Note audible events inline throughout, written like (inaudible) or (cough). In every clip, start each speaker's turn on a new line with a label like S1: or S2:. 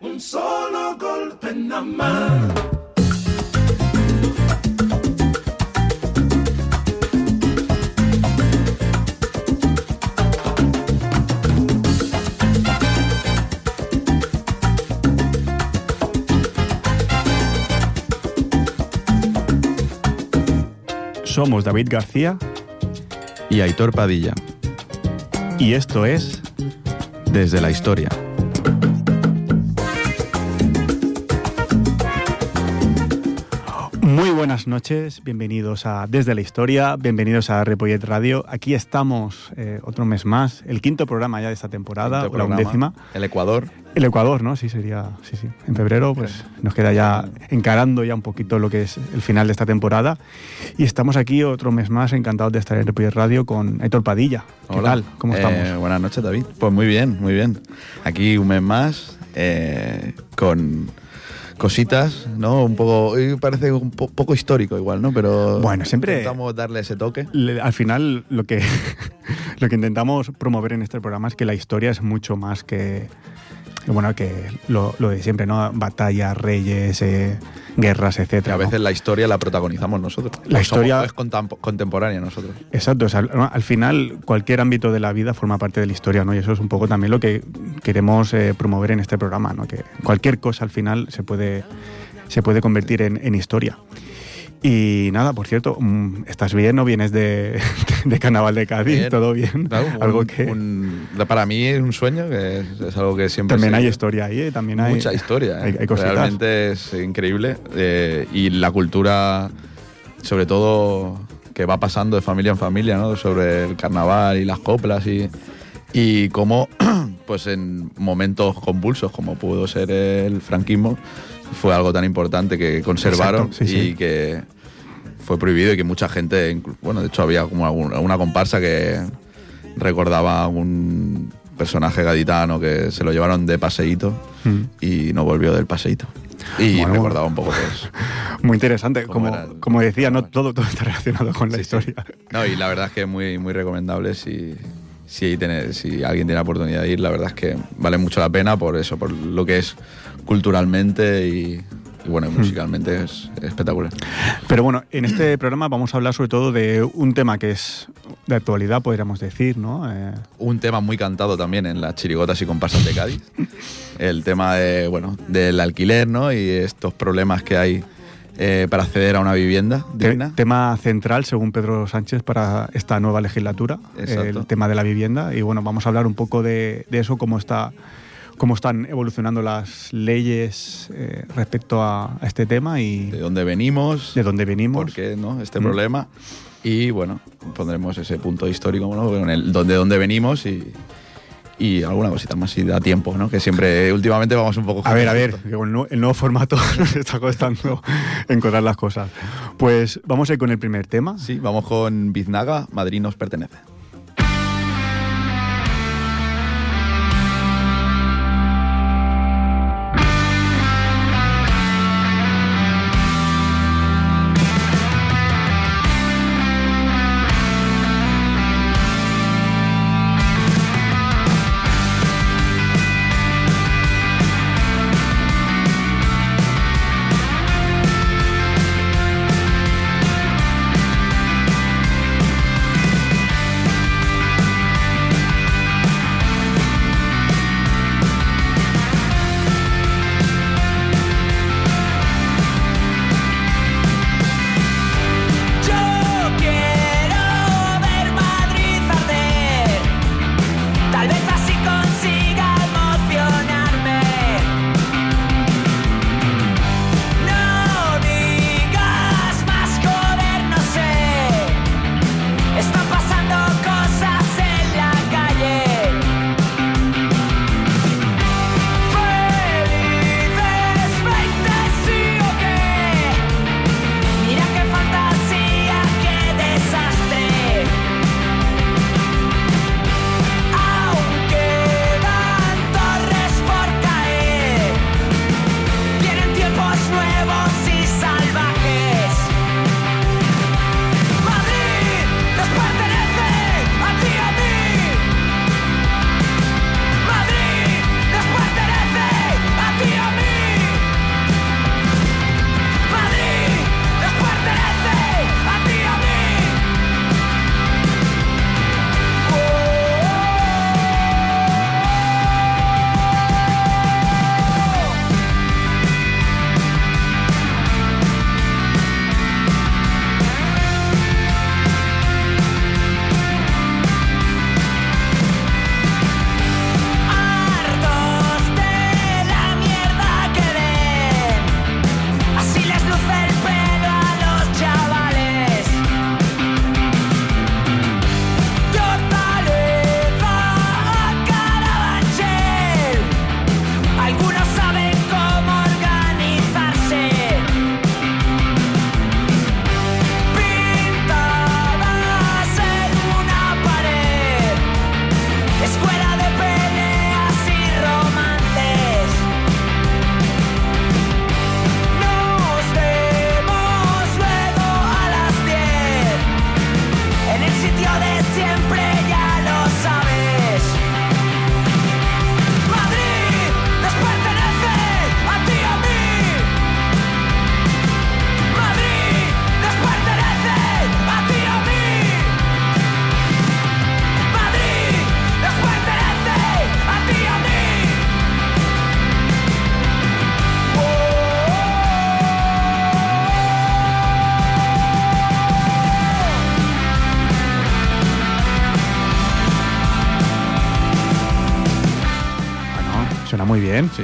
S1: un solo golpe nada más.
S2: Somos David García
S3: y Aitor Padilla,
S2: y esto es
S3: desde la historia.
S2: Buenas noches, bienvenidos a Desde la Historia, bienvenidos a Repollet Radio. Aquí estamos eh, otro mes más, el quinto programa ya de esta temporada, o la
S3: programa,
S2: undécima.
S3: El Ecuador.
S2: El Ecuador, ¿no? Sí, sería, sí, sí. En febrero, pues nos queda ya encarando ya un poquito lo que es el final de esta temporada. Y estamos aquí otro mes más, encantados de estar en Repollet Radio con Héctor Padilla. ¿Qué
S3: Hola.
S2: tal? ¿Cómo
S3: Eh,
S2: estamos?
S3: buenas noches, David. Pues muy bien, muy bien. Aquí un mes más eh, con cositas, ¿no? Un poco, parece un po- poco histórico igual, ¿no? Pero
S2: Bueno, siempre-
S3: intentamos darle ese toque.
S2: Le- al final lo que, (laughs) lo que intentamos promover en este programa es que la historia es mucho más que, bueno, que lo, lo de siempre, ¿no? Batallas, reyes, eh, guerras, etcétera.
S3: a
S2: ¿no?
S3: veces la historia la protagonizamos nosotros.
S2: La historia-
S3: es contemporánea nosotros.
S2: Exacto, o sea, al, al final cualquier ámbito de la vida forma parte de la historia, ¿no? Y eso es un poco también lo que queremos eh, promover en este programa, ¿no? Que cualquier cosa al final se puede, se puede convertir en, en historia. Y nada, por cierto, mm, ¿estás bien o vienes de, (laughs) de Carnaval de Cádiz?
S3: Bien.
S2: ¿Todo bien?
S3: Claro, un-
S2: algo que...
S3: un- para mí es un sueño, que es, es algo que siempre...
S2: También
S3: se-
S2: hay historia ahí, ¿eh? También hay...
S3: Mucha historia.
S2: hay-
S3: ¿eh?
S2: hay cositas.
S3: Realmente es increíble. eh, y la cultura, sobre todo, que va pasando de familia en familia, ¿no? Sobre el carnaval y las coplas y, y cómo, (clears throat) pues en momentos convulsos, como pudo ser el franquismo, fue algo tan importante que conservaron
S2: Exacto, sí,
S3: y
S2: sí.
S3: que fue prohibido y que mucha gente, bueno, de hecho había como alguna, una comparsa que recordaba a un personaje gaditano que se lo llevaron de paseíto
S2: Mm.
S3: y no volvió del paseíto. Y
S2: Bueno,
S3: recordaba un poco pues. (laughs)
S2: Muy interesante.
S3: ¿Cómo
S2: Como,
S3: era
S2: como decía, no todo, todo está relacionado con la
S3: sí.
S2: historia.
S3: No, y la verdad es que es muy, muy recomendable si, si, tiene- si alguien tiene la oportunidad de ir, la verdad es que vale mucho la pena por eso, por lo que es culturalmente y, y bueno, musicalmente es espectacular.
S2: Pero bueno, en este (clears throat) programa vamos a hablar sobre todo de un tema que es de actualidad, podríamos decir, ¿no? Eh,
S3: Un tema muy cantado también en las chirigotas y comparsas de Cádiz. El tema de, bueno, del alquiler, ¿no? Y estos problemas que hay eh, para acceder a una vivienda digna.
S2: tema central, según Pedro Sánchez, para esta nueva legislatura,
S3: Exacto.
S2: el tema de la vivienda. Y bueno, vamos a hablar un poco de, de eso, cómo está cómo están evolucionando las leyes eh, respecto a, a este tema y
S3: de dónde venimos,
S2: de dónde venimos.
S3: por qué ¿no? este
S2: Mm.
S3: problema. Y bueno, pondremos ese punto histórico, ¿no? Con el dónde, dónde venimos y, y alguna cosita más si da tiempo, ¿no? Que siempre, últimamente vamos un poco...
S2: A ver, a ver, que con el, nu- el nuevo formato (laughs) nos está costando encontrar las cosas. Pues vamos a ir con el primer tema.
S3: Sí, vamos con Biznaga, Madrid nos pertenece.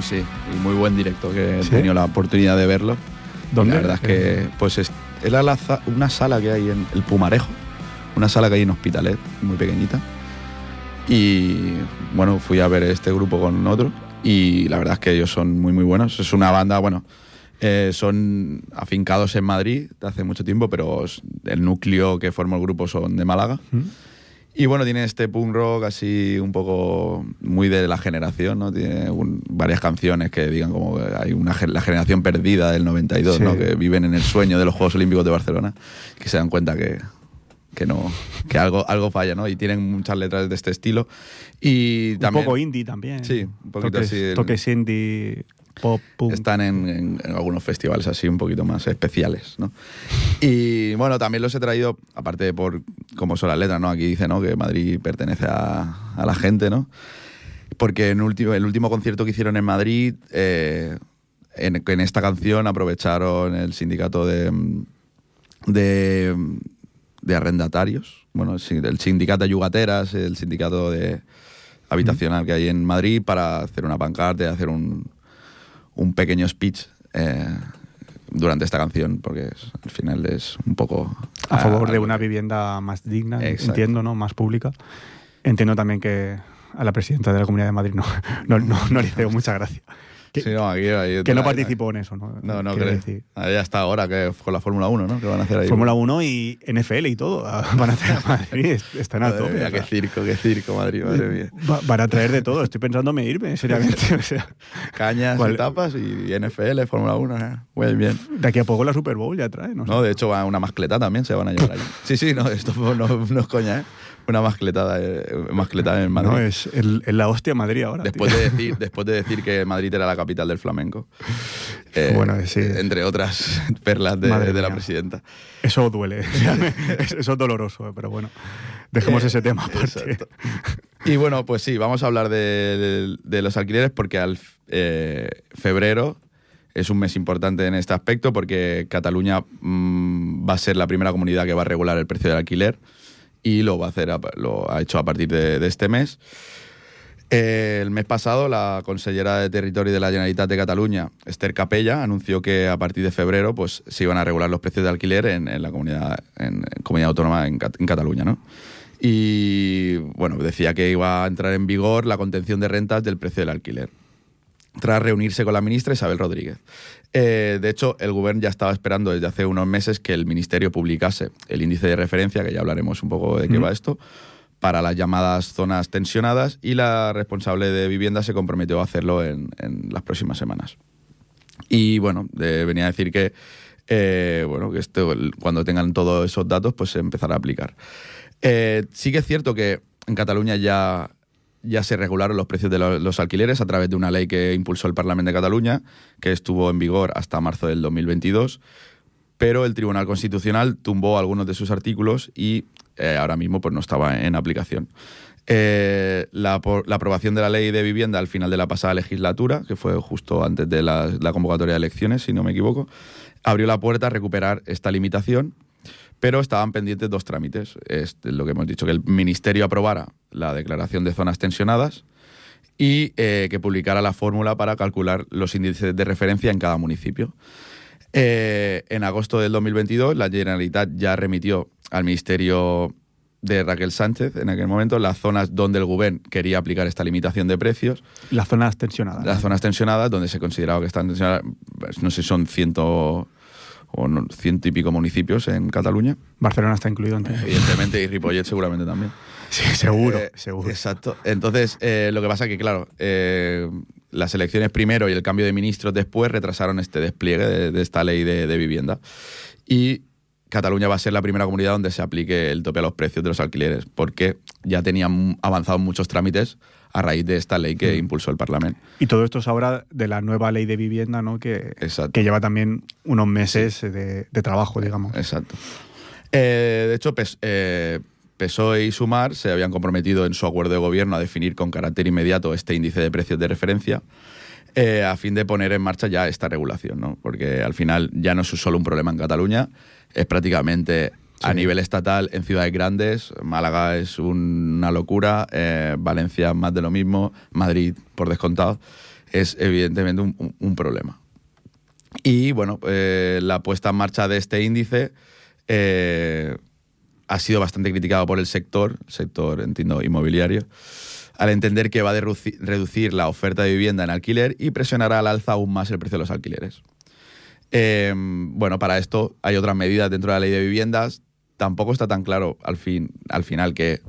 S3: Sí, sí, y muy buen directo, que he
S2: ¿Sí?
S3: tenido la oportunidad de verlo.
S2: ¿Dónde?
S3: La verdad es que, pues, es, era la una sala que hay en el Pumarejo, una sala que hay en Hospitalet, muy pequeñita. Y bueno, fui a ver este grupo con otro y la verdad es que ellos son muy, muy buenos. Es una banda, bueno, eh, son afincados en Madrid de hace mucho tiempo, pero el núcleo que forma el grupo son de Málaga.
S2: ¿Mm?
S3: Y bueno, tiene este punk rock así un poco muy de la generación, ¿no? Tiene un- varias canciones que digan como que hay una la generación perdida del 92,
S2: Sí.
S3: ¿no? Que viven en el sueño de los Juegos Olímpicos de Barcelona, que se dan cuenta que, que no, que algo, algo falla, ¿no? Y tienen muchas letras de este estilo. Y también
S2: un poco indie también.
S3: Sí, un poquito
S2: toques,
S3: así el-
S2: Toques indie, pop, punk.
S3: están en, en- en algunos festivales así un poquito más especiales, ¿no? Y bueno, también los he traído, aparte de por cómo son las letras, ¿no? Aquí dice, ¿no? Que Madrid pertenece a, a la gente, ¿no? Porque en último, el último concierto que hicieron en Madrid, eh, en, en esta canción aprovecharon el sindicato de, de, de arrendatarios, bueno, el sindicato de yugateras, el sindicato de habitacional que hay en Madrid para hacer una pancarta hacer un, un pequeño speech eh, durante esta canción, porque es- al final es un poco...
S2: a favor de
S3: algo
S2: una vivienda más digna,
S3: Exacto.
S2: entiendo, ¿no? Más pública. Entiendo también que a la presidenta de la Comunidad de Madrid no, (laughs) no, no, no le mucha gracia. Que,
S3: Sí, no, aquí- ahí-
S2: que no
S3: ahí-
S2: participó en eso, ¿no?
S3: No, no creo. Ahí hasta ahora, que con la Fórmula 1, ¿no? Que van a hacer ahí.
S2: Fórmula 1 y NFL y todo. (laughs) Van a traer a Madrid, están a
S3: Madre
S2: tope.
S3: mía, qué circo, qué circo, Madrid, madre mía. (laughs)
S2: Va- Van a traer de todo. Estoy pensando en irme, (laughs) seriamente. O sea,
S3: Cañas,
S2: ¿Cuál?
S3: etapas y NFL, Fórmula 1, ¿eh? muy bien.
S2: de aquí a poco la Super Bowl ya trae, no.
S3: No, de hecho, va una mascleta también se van a llevar allí. Sí, sí, no, esto no, no es coña, ¿eh? Una mascletada, eh, mascletada en Madrid.
S2: No, es, el- la hostia Madrid ahora.
S3: Después
S2: tío.
S3: de, decir, después de decir que Madrid era la capital del flamenco. Eh,
S2: Bueno, sí.
S3: Entre otras perlas de, de la presidenta.
S2: Eso duele. (laughs) Eso es doloroso, eh, pero bueno. Dejemos ese tema aparte.
S3: Y bueno, pues sí, vamos a hablar de, de los alquileres porque al eh, febrero es un mes importante en este aspecto porque Cataluña mm, va a ser la primera comunidad que va a regular el precio del alquiler y lo va a hacer, lo ha hecho a partir de, este mes. Eh, el mes pasado, la consellera de Territorio de la Generalitat de Cataluña, Esther Capella, anunció que a partir de febrero pues, se iban a regular los precios de alquiler en, la comunidad, en, comunidad autónoma en, en Cataluña. ¿no? Y bueno, decía que iba a entrar en vigor la contención de rentas del precio del alquiler, tras reunirse con la ministra Isabel Rodríguez. Eh, de hecho, el gobierno ya estaba esperando desde hace unos meses que el ministerio publicase el índice de referencia, que ya hablaremos un poco de qué va esto, para las llamadas zonas tensionadas y la responsable de vivienda se comprometió a hacerlo en, en las próximas semanas. Y bueno, venía a decir que, eh, bueno, que esto, cuando tengan todos esos datos, pues se empezará a aplicar. Eh, sí que es cierto que en Cataluña ya, ya se regularon los precios de lo- los alquileres a través de una ley que impulsó el Parlamento de Cataluña, que estuvo en vigor hasta marzo del 2022, pero el Tribunal Constitucional tumbó algunos de sus artículos y eh, ahora mismo pues, no estaba en aplicación. Eh, la, aprobación de la ley de vivienda al final de la pasada legislatura, que fue justo antes de la convocatoria de elecciones, si no me equivoco, abrió la puerta a recuperar esta limitación, pero estaban pendientes dos trámites. Es lo que hemos dicho, que el Ministerio aprobara la declaración de zonas tensionadas y eh, que publicara la fórmula para calcular los índices de referencia en cada municipio. Eh, en agosto del 2022, la Generalitat ya remitió al Ministerio de Raquel Sánchez, en aquel momento, las zonas donde el Gobierno quería aplicar esta limitación de precios,
S2: Las zonas tensionadas.
S3: las zonas tensionadas, donde se consideraba que están tensionadas, pues, no sé si son ciento o ciento y pico municipios en Cataluña,
S2: Barcelona está incluido en
S3: evidentemente, y Ripollet seguramente también. (laughs)
S2: Sí, seguro,
S3: Eh,
S2: seguro.
S3: Exacto. Entonces, eh, lo que pasa es que, claro, eh, las elecciones primero y el cambio de ministros después retrasaron este despliegue de, de esta ley de, de vivienda. Y Cataluña va a ser la primera comunidad donde se aplique el tope a los precios de los alquileres, porque ya tenían avanzado muchos trámites a raíz de esta ley que
S2: Mm.
S3: impulsó el Parlamento.
S2: Y todo esto es ahora de la nueva ley de vivienda, ¿no? Que,
S3: Exacto.
S2: que lleva también unos meses de, de trabajo, digamos.
S3: Exacto. Eh, de hecho, eh, PSOE y Sumar se habían comprometido en su acuerdo de gobierno a definir con carácter inmediato este índice de precios de referencia eh, a fin de poner en marcha ya esta regulación, ¿no? Porque al final ya no es solo un problema en Cataluña, es prácticamente a nivel estatal en ciudades grandes. Málaga es una locura, eh, Valencia más de lo mismo, Madrid por descontado. es evidentemente un, problema. Y bueno, eh, la puesta en marcha de este índice eh, ha sido bastante criticado por el sector, sector, entiendo, inmobiliario, al entender que va a reducir la oferta de vivienda en alquiler y presionará al alza aún más el precio de los alquileres. Eh, bueno, para esto hay otras medidas dentro de la ley de viviendas. Tampoco está tan claro al, fin, al final que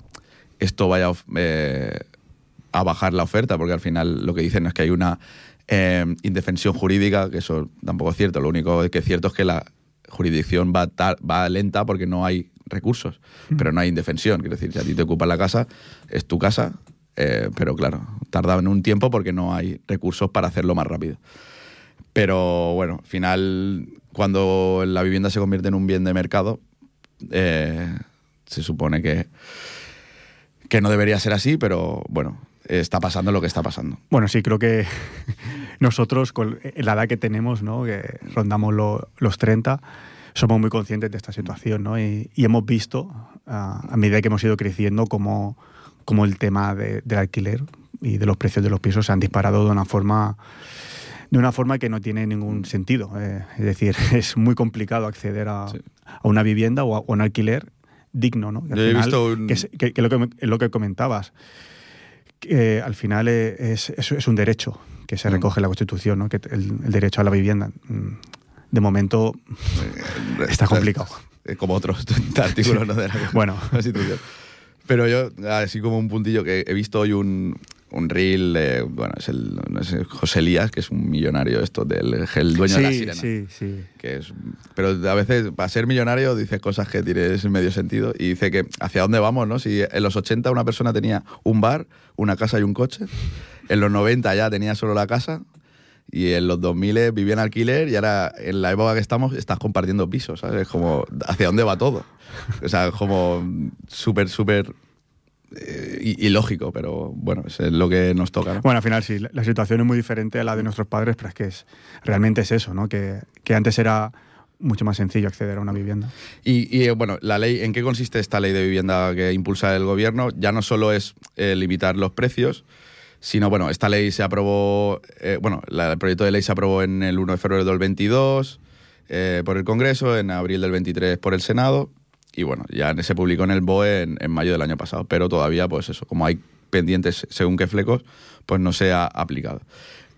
S3: esto vaya eh, a bajar la oferta, porque al final lo que dicen es que hay una eh, indefensión jurídica, que eso tampoco es cierto. Lo único que es cierto es que la jurisdicción va, tar- va lenta porque no hay recursos, pero no hay indefensión. Quiero decir, si a ti te ocupa la casa, es tu casa, eh, pero claro, tarda en un tiempo porque no hay recursos para hacerlo más rápido. Pero bueno, al final, cuando la vivienda se convierte en un bien de mercado, eh, se supone que, que no debería ser así, pero bueno, está pasando lo que está pasando.
S2: Bueno, sí, creo que (laughs) nosotros, con la edad que tenemos, ¿no? que rondamos lo- los 30, somos muy conscientes de esta situación ¿no? y, y hemos visto, a medida que hemos ido creciendo, cómo, cómo el tema de- del alquiler y de los precios de los pisos se han disparado de una forma de una forma que no tiene ningún sentido. eh, es decir, (laughs) es muy complicado acceder a,
S3: Sí.
S2: A una vivienda o a, un alquiler digno, ¿no? Que al
S3: Yo he
S2: final-
S3: visto un-
S2: que es, que- que lo que es lo que comentabas. Que, al final eh, es, es, es un derecho que se
S3: Mm.
S2: recoge en la Constitución, ¿no? que el, el derecho a la vivienda. Mm, De momento está complicado.
S3: Eh, Como otros (laughs) artículos ¿no? de la
S2: Bueno.
S3: Pero yo, así como un puntillo que he visto hoy un, un reel, bueno, es el, no sé, José Elías, que es un millonario esto, del el dueño de la
S2: Sí,
S3: sirena.
S2: sí, sí.
S3: que es pero a veces para ser millonario dices cosas que tienes medio sentido y dice que hacia dónde vamos no si en los 80 una persona tenía un bar una casa y un coche en los 90 ya tenía solo la casa y en los 2000 vivía en alquiler y ahora en la época que estamos estás compartiendo pisos ¿sabes? es como hacia dónde va todo o sea es como súper súper eh, i- ilógico pero bueno es lo que nos toca ¿no?
S2: Bueno, al final sí, la- situación es muy diferente a la de nuestros padres, pero es que es, realmente es eso, ¿no? Que, que antes era mucho más sencillo acceder a una vivienda.
S3: Y, y, eh, bueno, la ley, ¿en qué consiste esta ley de vivienda que impulsa el gobierno? Ya no solo es eh, limitar los precios, sino, bueno, esta ley se aprobó, eh, bueno, la- el proyecto de ley se aprobó en el 1 de febrero del 22 eh, por el Congreso, en abril del 23 por el Senado, y bueno, ya se publicó en el BOE en, en mayo del año pasado, pero todavía, pues eso, como hay pendientes según qué flecos, pues no se ha aplicado.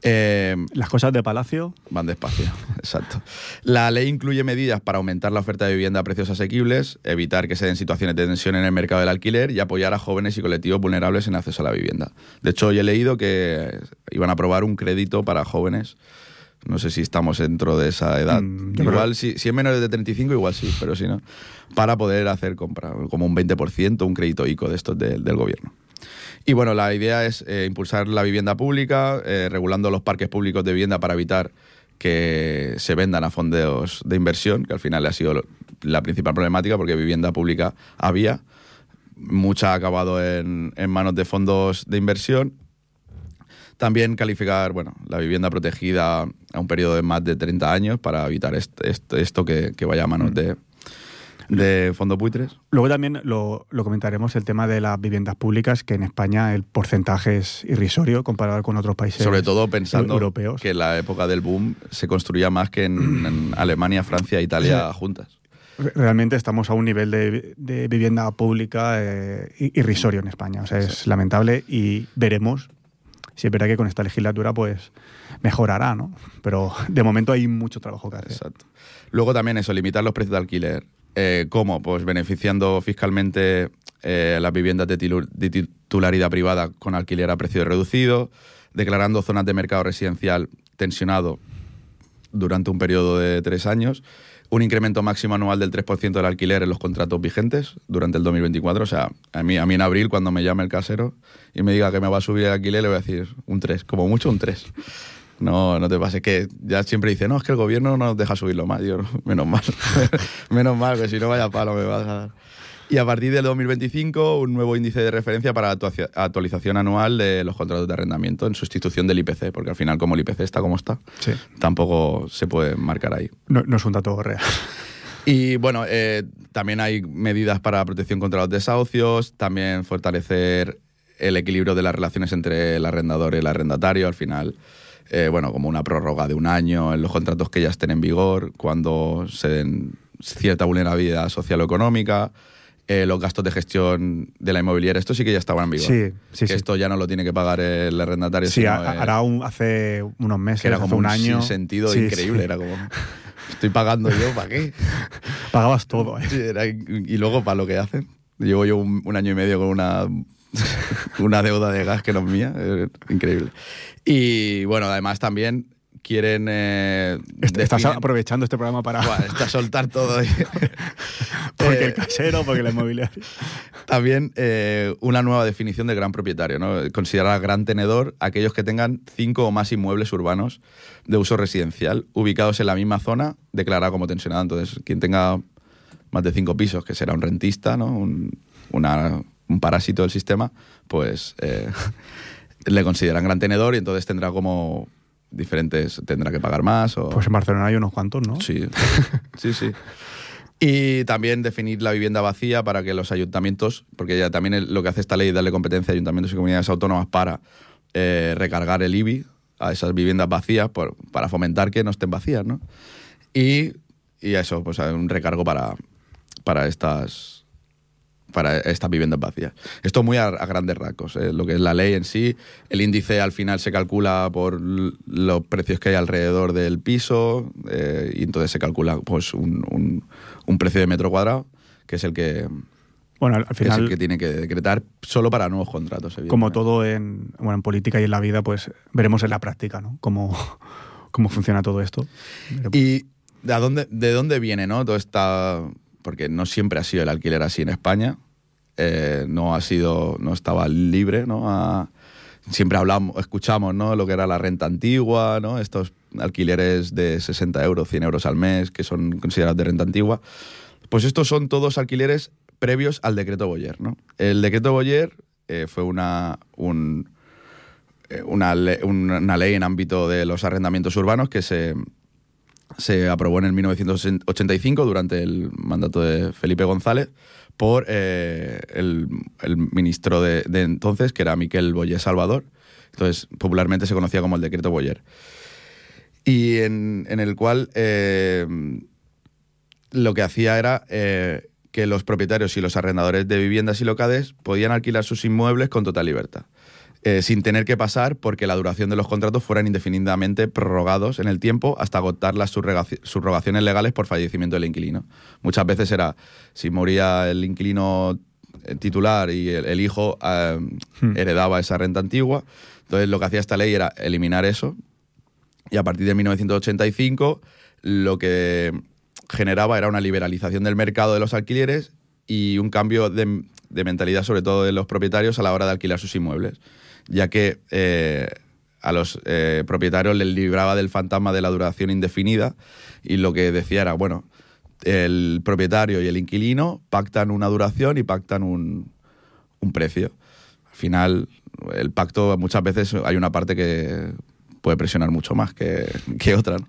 S3: Eh,
S2: Las cosas de Palacio,
S3: Van despacio, (laughs) exacto. La ley incluye medidas para aumentar la oferta de vivienda a precios asequibles, evitar que se den situaciones de tensión en el mercado del alquiler y apoyar a jóvenes y colectivos vulnerables en acceso a la vivienda. De hecho, hoy he leído que iban a aprobar un crédito para jóvenes. No sé si estamos dentro de esa edad.
S2: Mm,
S3: igual, si, es menores de 35, igual sí, pero si no, para poder hacer compra, como un 20%, un crédito ICO de estos del- del gobierno. Y bueno, la idea es eh, impulsar la vivienda pública, eh, regulando los parques públicos de vivienda para evitar que se vendan a fondos de inversión, que al final ha sido la principal problemática, porque vivienda pública había, mucha ha acabado en, en manos de fondos de inversión. También calificar bueno, la vivienda protegida a un periodo de más de 30 años para evitar est- est- esto que, que vaya a manos de, de fondos buitres.
S2: Luego también lo, lo comentaremos el tema de las viviendas públicas, que en España el porcentaje es irrisorio comparado con otros países
S3: Sobre todo pensando
S2: europeos.
S3: que en la época del boom se construía más que en, en Alemania, Francia e Italia juntas.
S2: Realmente estamos a un nivel de, de vivienda pública eh, irrisorio en España. O sea, es lamentable y veremos si es verdad que con esta legislatura pues mejorará, ¿no? Pero de momento hay mucho trabajo que hacer.
S3: Exacto. Luego también eso, limitar los precios de alquiler. Eh, ¿Cómo? Pues beneficiando fiscalmente eh, las viviendas de, de titularidad privada con alquiler a precio reducido, declarando zonas de mercado residencial tensionado durante un periodo de tres años, un incremento máximo anual del 3% del alquiler en los contratos vigentes durante el 2024. O sea, a mí, a mí en abril, cuando me llame el casero y me diga que me va a subir el alquiler, le voy a decir un 3, como mucho un 3. No, no te pases, que ya siempre dice, no, es que el gobierno no nos deja subirlo más. Yo, menos mal, (laughs) menos mal, que si no vaya palo me vas a dar. Y a partir del 2025, un nuevo índice de referencia para actuacia- actualización anual de los contratos de arrendamiento en sustitución del IPC, porque al final, como el IPC está como está,
S2: Sí.
S3: tampoco se puede marcar ahí.
S2: No, no es un dato real. (laughs)
S3: Y bueno, eh, también hay medidas para protección contra los desahucios, también fortalecer el equilibrio de las relaciones entre el arrendador y el arrendatario. Al final, eh, bueno, como una prórroga de un año en los contratos que ya estén en vigor, cuando se den cierta vulnerabilidad social o económica, eh, los gastos de gestión de la inmobiliaria. Esto sí que ya estaba en vigor.
S2: Sí, sí,
S3: que
S2: sí.
S3: esto ya no lo tiene que pagar el arrendatario.
S2: Sí,
S3: sino,
S2: a- hará un, hace unos meses,
S3: que era
S2: hace
S3: como
S2: un
S3: un
S2: año.
S3: sentido
S2: Sí,
S3: increíble. Era como, estoy pagando yo, ¿para qué? (laughs)
S2: Pagabas todo, ¿eh?
S3: Era- y luego para lo que hacen. Llevo yo un, un año y medio con una, (laughs) una deuda de gas que no es mía. eh, increíble. Y bueno, además también quieren... eh,
S2: Est- Estás
S3: definen-
S2: aprovechando este programa para.
S3: Buah, está a soltar todo. ahí. (laughs)
S2: porque
S3: Eh,
S2: el casero, porque la inmobiliaria.
S3: También eh, una nueva definición de gran propietario, ¿no? Considerar gran tenedor aquellos que tengan cinco o más inmuebles urbanos de uso residencial ubicados en la misma zona declarada como tensionada. Entonces, quien tenga más de cinco pisos, que será un rentista, ¿no? Un, una- un parásito del sistema, pues eh, (laughs) le consideran gran tenedor y entonces tendrá como diferentes, tendrá que pagar más o...
S2: Pues en Barcelona hay unos cuantos, ¿no?
S3: Sí, (laughs) sí, sí. Y también definir la vivienda vacía para que los ayuntamientos, porque ya también lo que hace esta ley es darle competencia a ayuntamientos y comunidades autónomas para eh, recargar el IBI a esas viviendas vacías por- para fomentar que no estén vacías, ¿no? Y, y eso, pues un recargo para, para estas para estas viviendas vacías. Esto muy a, a grandes rasgos, eh, lo que es la ley en sí. El índice al final se calcula por los precios que hay alrededor del piso eh, y entonces se calcula pues un, un- un precio de metro cuadrado, que es el que,
S2: Bueno, al al
S3: que es el
S2: final,
S3: que tiene que decretar solo para nuevos contratos.
S2: como todo en, bueno, en política y en la vida, pues veremos en la práctica, ¿no? Cómo, (laughs) cómo funciona todo esto. Veremos.
S3: ¿Y de, dónde, de dónde viene no? todo esta...? Porque no siempre ha sido el alquiler así en España. Eh, no ha sido... No estaba libre, ¿no? Siempre hablamos, escuchamos, ¿no? Lo que era la renta antigua, ¿no? Estos alquileres de 60 euros, 100 euros al mes, que son considerados de renta antigua. Pues estos son todos alquileres previos al decreto Boyer, ¿no? El decreto Boyer eh, fue una, un- eh, una, una ley en ámbito de los arrendamientos urbanos que se, se aprobó en el 1985 durante el mandato de Felipe González por eh, el, el ministro de, de entonces, que era Miquel Boyer Salvador. Entonces, popularmente se conocía como el decreto Boyer. Y en, en el cual eh, lo que hacía era eh, que los propietarios y los arrendadores de viviendas y locales podían alquilar sus inmuebles con total libertad eh, sin tener que pasar porque la duración de los contratos fueran indefinidamente prorrogados en el tiempo hasta agotar las subrogaci- subrogaciones legales por fallecimiento del inquilino. Muchas veces era, si moría el inquilino eh, titular y el, el hijo eh,
S2: Hmm.
S3: heredaba esa renta antigua, entonces lo que hacía esta ley era eliminar eso y a partir de 1985 lo que generaba era una liberalización del mercado de los alquileres y un cambio de, de mentalidad, sobre todo de los propietarios, a la hora de alquilar sus inmuebles, ya que eh, a los eh, propietarios les libraba del fantasma de la duración indefinida y lo que decía era, bueno, el propietario y el inquilino pactan una duración y pactan un, un precio. Al final, el pacto muchas veces hay una parte que puede presionar mucho más que, que otra. ¿no?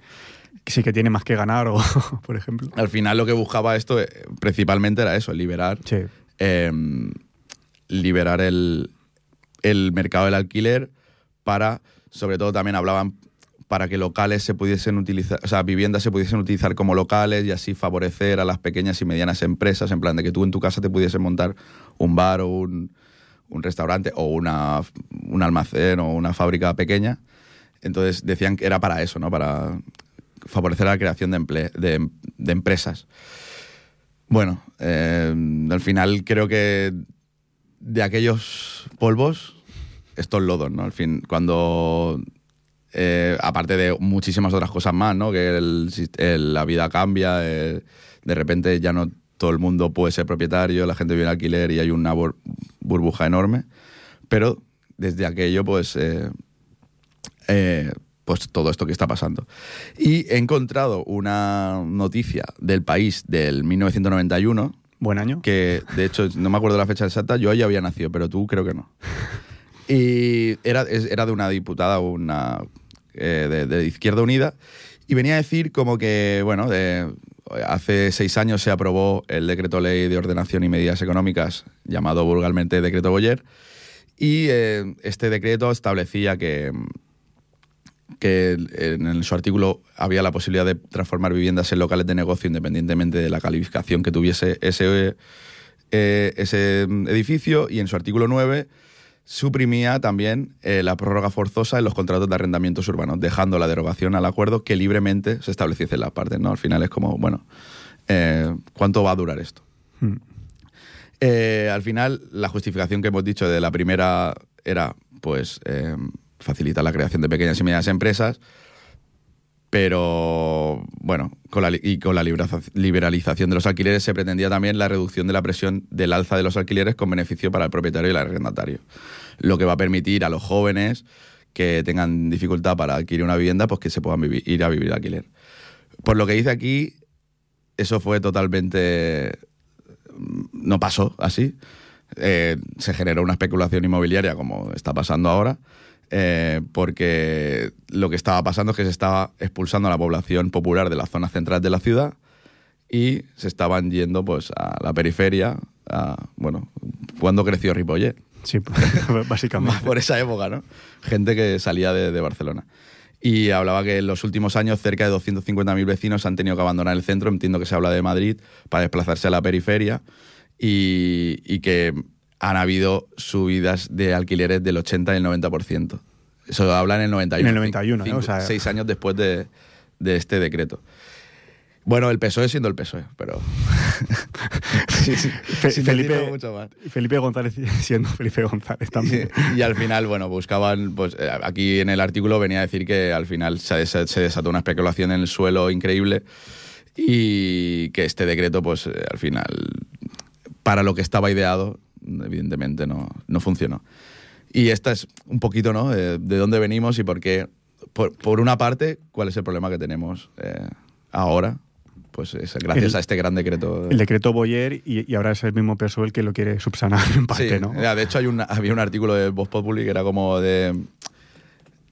S2: Sí que tiene más que ganar, o, (laughs) por ejemplo.
S3: Al final lo que buscaba esto eh, principalmente era eso, liberar,
S2: Sí.
S3: eh, liberar el, el mercado del alquiler para, sobre todo también hablaban para que locales se pudiesen utilizar, o sea, viviendas se pudiesen utilizar como locales y así favorecer a las pequeñas y medianas empresas, en plan de que tú en tu casa te pudiesen montar un bar o un, restaurante o una, un almacén o una fábrica pequeña. Entonces decían que era para eso, ¿no? Para favorecer la creación de, emple- de, de empresas. Bueno, eh, al final creo que de aquellos polvos, estos lodos, ¿no? Al fin, cuando eh, aparte de muchísimas otras cosas más, ¿no? Que el la vida cambia, eh, de repente ya no todo el mundo puede ser propietario, la gente vive en alquiler y hay una bur- burbuja enorme. Pero desde aquello, pues, eh, eh, pues todo esto que está pasando. Y he encontrado una noticia del país del 1991,
S2: Buen año.
S3: que de hecho no me acuerdo la fecha exacta, yo ya había nacido, pero tú creo que no. Y era, era de una diputada una, eh, de, de Izquierda Unida y venía a decir como que, bueno, de- hace seis años se aprobó el decreto ley de ordenación y medidas económicas llamado vulgarmente decreto Boyer y eh, este decreto establecía que que en su artículo había la posibilidad de transformar viviendas en locales de negocio independientemente de la calificación que tuviese ese, eh, ese edificio y en su artículo 9 suprimía también eh, la prórroga forzosa en los contratos de arrendamientos urbanos, dejando la derogación al acuerdo que libremente se estableciese en las partes. ¿no? Al final es como, bueno, eh, ¿cuánto va a durar esto? Hmm. al final, la justificación que hemos dicho de la primera era, pues, facilitar la creación de pequeñas y medianas empresas, pero bueno, con la, y con la liberalización de los alquileres se pretendía también la reducción de la presión del alza de los alquileres con beneficio para el propietario y el arrendatario, lo que va a permitir a los jóvenes que tengan dificultad para adquirir una vivienda, pues que se puedan ir a vivir alquiler. Por lo que dice aquí, eso fue totalmente... no pasó así. Eh, se generó una especulación inmobiliaria como está pasando ahora eh, porque lo que estaba pasando es que se estaba expulsando a la población popular de la zona central de la ciudad y se estaban yendo pues a la periferia, bueno, cuando creció Ripollet.
S2: Sí, (laughs) básicamente.
S3: Por esa época, ¿no? Gente que salía de, Barcelona. Y hablaba que en los últimos años cerca de 250.000 vecinos han tenido que abandonar el centro, entiendo que se habla de Madrid, para desplazarse a la periferia y, y que han habido subidas de alquileres del 80 y el 90%. Eso habla en el 91.
S2: En el 91,
S3: o sea, seis años después de, este decreto. Bueno, el PSOE siendo el PSOE, pero. (laughs) (laughs)
S2: Felipe, Felipe González (laughs) siendo Felipe González también.
S3: Y, al final, bueno, buscaban. Pues eh, aquí en el artículo venía a decir que al final se, se desató una especulación en el suelo increíble y que este decreto, pues eh, al final, para lo que estaba ideado, evidentemente no, no funcionó. Y esta es un poquito, ¿no? De, dónde venimos y por qué. Por, una parte, ¿cuál es el problema que tenemos eh, ahora? Pues es gracias a este gran decreto.
S2: El decreto Boyer y, ahora es el mismo PSOE el que lo quiere subsanar en parte, ¿no?
S3: De hecho, hay había un artículo de Voz Populi que era como de,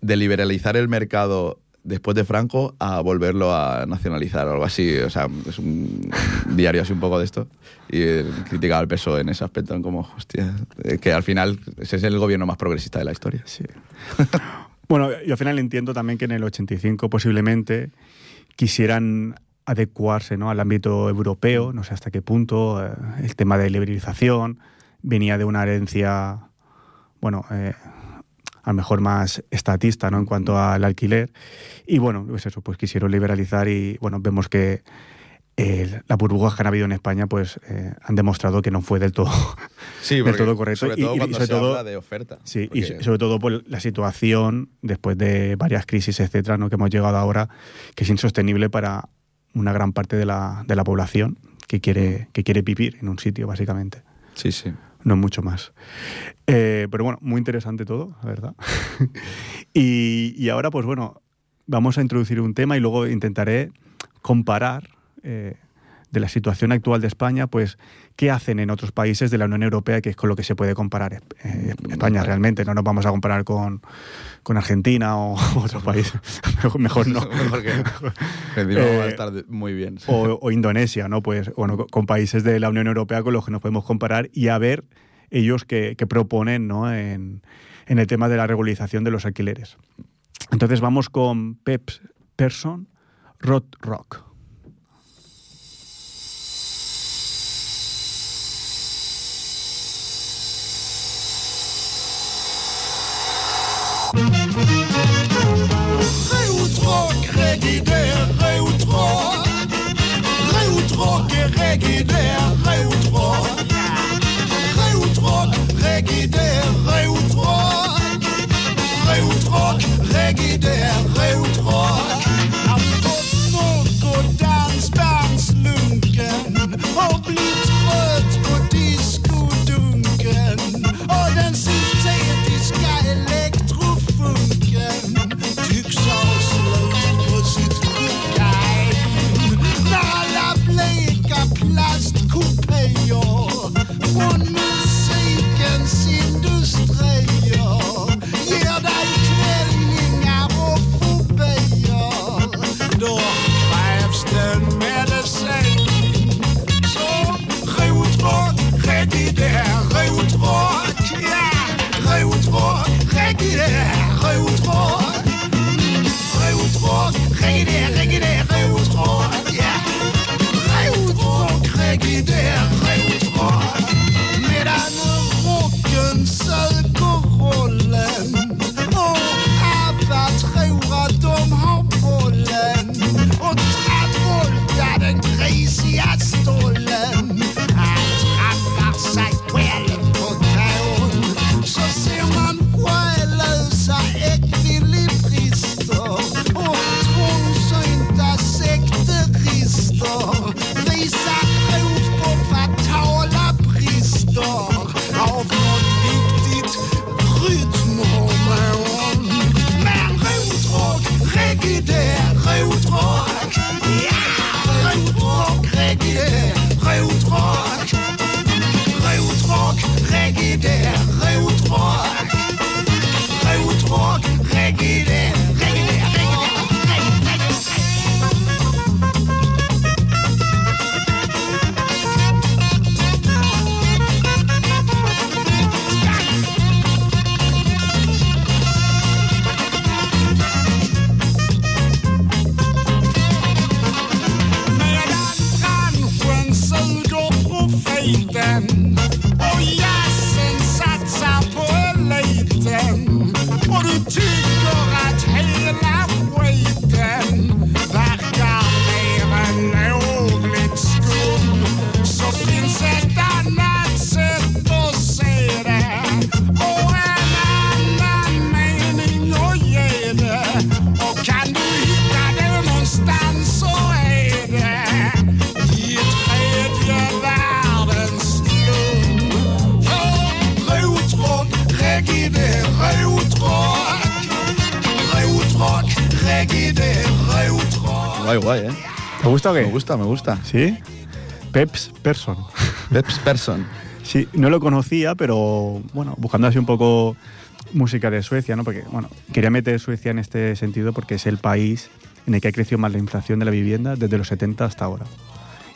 S3: de liberalizar el mercado después de Franco a volverlo a nacionalizar o algo así. O sea, es un diario así un poco de esto. Y criticaba al PSOE en ese aspecto, como, hostia, que al final ese es el gobierno más progresista de la historia. (laughs)
S2: Bueno, y al final entiendo también que en el 85 posiblemente quisieran adecuarse ¿no? al ámbito europeo, no sé hasta qué punto, eh, el tema de liberalización venía de una herencia, bueno, eh, a lo mejor más estatista ¿no? en cuanto al alquiler. Y bueno, pues eso, pues quisieron liberalizar y bueno, vemos que eh, las burbujas que han habido en España pues eh, han demostrado que no fue del todo,
S3: sí, (laughs)
S2: del todo correcto.
S3: Sobre todo y, cuando se habla de oferta.
S2: Sí, y sobre todo por la situación, después de varias crisis, etcétera, ¿no? que hemos llegado ahora, que es insostenible para una gran parte de la, de la población que quiere, que quiere vivir en un sitio, básicamente.
S3: Sí, sí
S2: no mucho más. Eh, pero bueno, muy interesante todo, la verdad. (laughs) y, ahora, pues bueno, vamos a introducir un tema y luego intentaré comparar eh, de la situación actual de España, pues qué hacen en otros países de la Unión Europea, que es con lo que se puede comparar eh, España realmente. No nos vamos a comparar con, Argentina o (laughs) otros países. (laughs) mejor, no.
S3: Porque (laughs) va a estar muy bien.
S2: O, Indonesia, ¿no? Pues bueno, con países de la Unión Europea con los que nos podemos comparar y a ver ellos qué, proponen ¿no? en, en el tema de la regularización de los alquileres. Entonces vamos con Pep Person, Rod Rock.
S3: take
S2: it gusta o qué?
S3: Me gusta, me gusta.
S2: ¿Sí? Peps Person. (laughs)
S3: Peps Person.
S2: Sí, no lo conocía, pero bueno, buscando así un poco música de Suecia, ¿no? Porque, bueno, quería meter Suecia en este sentido porque es el país en el que ha crecido más la inflación de la vivienda desde los 70 hasta ahora.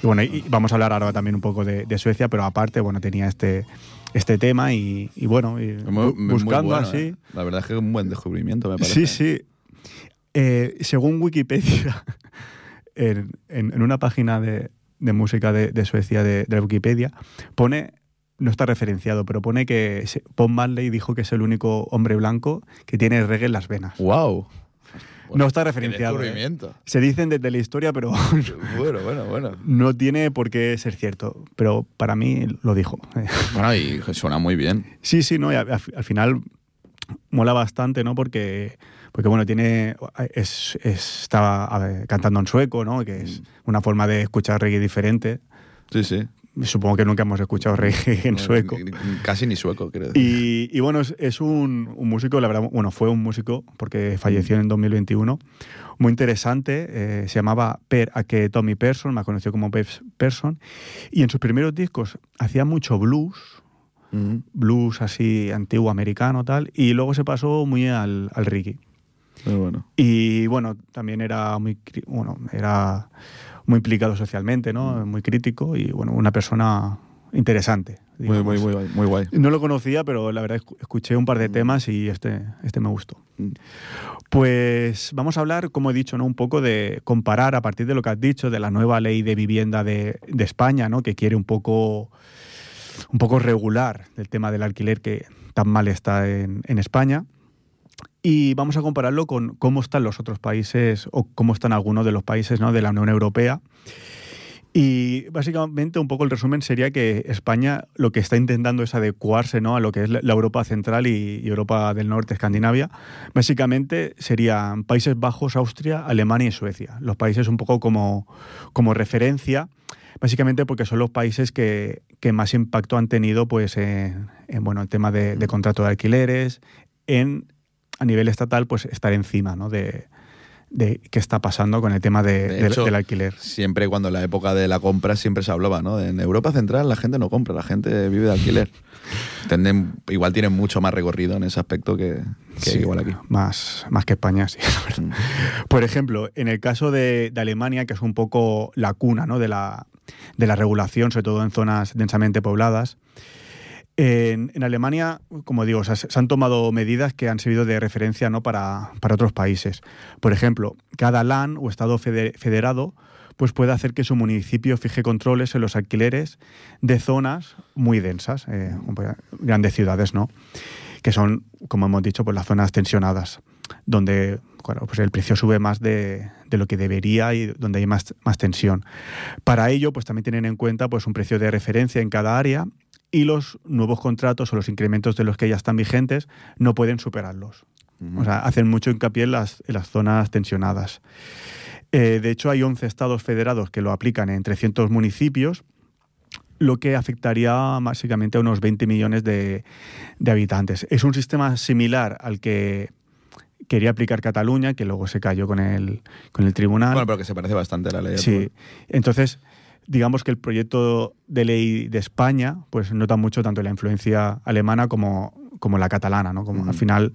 S2: Y bueno, y vamos a hablar ahora también un poco de, de Suecia, pero aparte, bueno, tenía este, este tema y, y bueno, y
S3: Muy-
S2: bu-
S3: muy
S2: buscando
S3: bueno,
S2: así.
S3: ¿eh? La verdad es que es un buen descubrimiento, me parece.
S2: Sí, sí. Eh, según Wikipedia, en, en- en una página de, de música de, de Suecia de, Wikipedia, pone, no está referenciado, pero pone que Bob Marley dijo que es el único hombre blanco que tiene reggae en las venas.
S3: ¡Wow!
S2: no está referenciado. ¿eh? Se dicen desde la historia, pero (laughs)
S3: Bueno, bueno, bueno.
S2: no tiene por qué ser cierto. Pero para mí lo dijo.
S3: Bueno, y suena muy bien.
S2: Sí, sí, no, y al, al final mola bastante, ¿no? Porque, porque bueno, tiene. Es, es- estaba a ver, cantando en sueco, ¿no? Que es una forma de escuchar reggae diferente.
S3: Sí, sí.
S2: Supongo que nunca hemos escuchado reggae en
S3: No,
S2: sueco.
S3: Casi ni sueco, quiero decir.
S2: Y, y bueno, es, es un, un músico, la verdad, bueno, fue un músico porque falleció en 2021, muy interesante, eh, se llamaba Per Ake Tommy Person, me conoció como Peps Person, y en sus primeros discos hacía mucho blues, Blues así antiguo americano tal, y luego se pasó muy al, al reggae.
S3: Muy bueno.
S2: Y bueno, también era muy, bueno, era muy implicado socialmente, ¿no? Muy crítico y bueno, una persona interesante.
S3: Muy, muy, muy, guay, muy guay.
S2: No lo conocía, pero la verdad escu- escuché un par de temas y este, este me gustó.
S3: Mm.
S2: Pues vamos a hablar, como he dicho, ¿no? un poco de comparar a partir de lo que has dicho de la nueva ley de vivienda de, de España, ¿no? que quiere un poco, un poco regular el tema del alquiler que tan mal está en, España. Y vamos a compararlo con cómo están los otros países o cómo están algunos de los países ¿no? de la Unión Europea. Y básicamente un poco el resumen sería que España lo que está intentando es adecuarse ¿no? a lo que es la Europa central y Europa del norte, Escandinavia. Básicamente serían Países Bajos, Austria, Alemania y Suecia. Los países un poco como, como referencia, básicamente porque son los países que, que más impacto han tenido pues, en, en, bueno, el tema de, de contrato de alquileres, en a nivel estatal pues estar encima ¿no? de, de qué está pasando con el tema de-
S3: De
S2: del-
S3: hecho,
S2: del alquiler.
S3: Siempre cuando en la época de la compra siempre se hablaba, ¿no? En Europa Central la gente no compra, la gente vive de alquiler. (laughs) Tenden- igual tienen mucho más recorrido en ese aspecto que, que
S2: Sí,
S3: igual aquí.
S2: Más, más que España, sí.
S3: Mm.
S2: Por ejemplo, en el caso de, de Alemania, que es un poco la cuna ¿no? de, la, de la regulación, sobre todo en zonas densamente pobladas, en, Alemania, como digo, se han tomado medidas que han servido de referencia ¿no? para, para otros países. Por ejemplo, cada LAN o Estado fede- federado pues puede hacer que su municipio fije controles en los alquileres de zonas muy densas, eh, grandes ciudades, ¿no? que son, como hemos dicho, pues las zonas tensionadas, donde pues el precio sube más de, de lo que debería y donde hay más, más tensión. Para ello, pues también tienen en cuenta pues, un precio de referencia en cada área y los nuevos contratos o los incrementos de los que ya están vigentes no pueden superarlos. O sea, hacen mucho hincapié en las, en las zonas tensionadas. Eh, de hecho, hay 11 estados federados que lo aplican en 300 municipios, lo que afectaría básicamente a unos 20 millones de, de habitantes. Es un sistema similar al que quería aplicar Cataluña, que luego se cayó con el, con el tribunal.
S3: Bueno, pero que se parece bastante a la ley. de
S2: Sí, entonces digamos que el proyecto de ley de España pues nota mucho tanto la influencia alemana como, como la catalana, ¿no? Como al final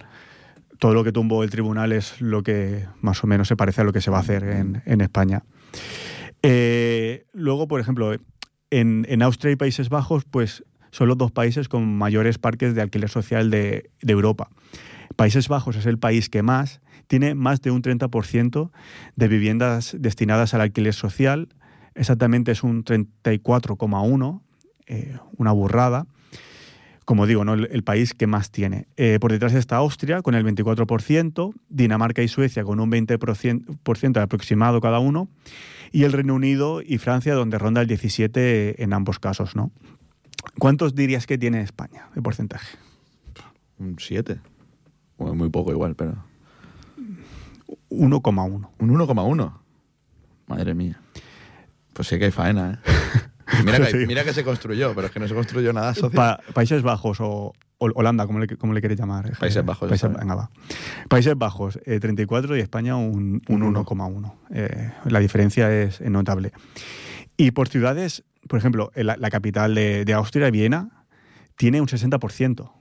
S2: todo lo que tumbó el tribunal es lo que más o menos se parece a lo que se va a hacer en, en España. Eh, luego, por ejemplo, en, en Austria y Países Bajos, pues son los dos países con mayores parques de alquiler social de, de Europa. Países Bajos es el país que más tiene más de un 30% de viviendas destinadas al alquiler social. Exactamente es un 34,1, eh, una burrada. Como digo, ¿no? el, el país que más tiene. Eh, por detrás está Austria con el 24%, Dinamarca y Suecia con un 20% por ciento aproximado cada uno, y el Reino Unido y Francia donde ronda el 17% en ambos casos. ¿no? ¿Cuántos dirías que tiene España de porcentaje?
S3: Un 7. Bueno, muy poco igual, pero...
S2: 1,1.
S3: Un 1,1. Madre mía. Pues sí que hay faena, ¿eh? (laughs) Mira que,
S2: Sí.
S3: mira que se construyó, pero es que no se construyó nada social.
S2: Pa- Países Bajos o, Holanda, ¿cómo le, cómo le queréis llamar?
S3: Países Bajos.
S2: Países, venga, va. Países Bajos, eh, 34 y España un, un
S3: Un uno.
S2: 1,1. Eh, la diferencia es notable. Y por ciudades, por ejemplo, la, la capital de, de Austria, Viena, tiene un 60%. O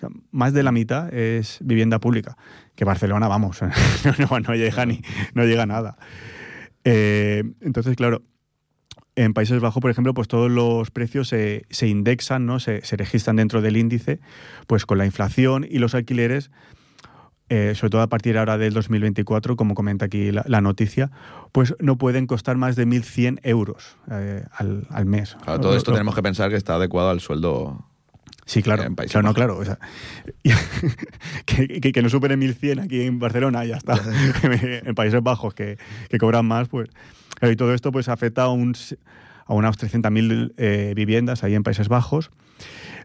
S2: sea, más de la mitad es vivienda pública. Que Barcelona, vamos, (laughs) no, no llega ni no llega nada. Eh, entonces, claro, en Países Bajos, por ejemplo, pues todos los precios se, se indexan, ¿no? Se, se registran dentro del índice, pues con la inflación y los alquileres, eh, sobre todo a partir ahora del 2024, como comenta aquí la, la noticia, pues no pueden costar más de 1.100 euros eh, al, al mes.
S3: Claro, todo esto
S2: Lo-
S3: tenemos que pensar que está adecuado al sueldo.
S2: Sí, claro.
S3: en Países
S2: claro, no, claro. o sea, (laughs) que, que- que no supere 1.100 aquí en Barcelona, ya está. (laughs) (laughs) en Países Bajos, que, que cobran más, pues. Claro, y todo esto pues afecta a, un, a unas 300.000 eh, viviendas ahí en Países Bajos.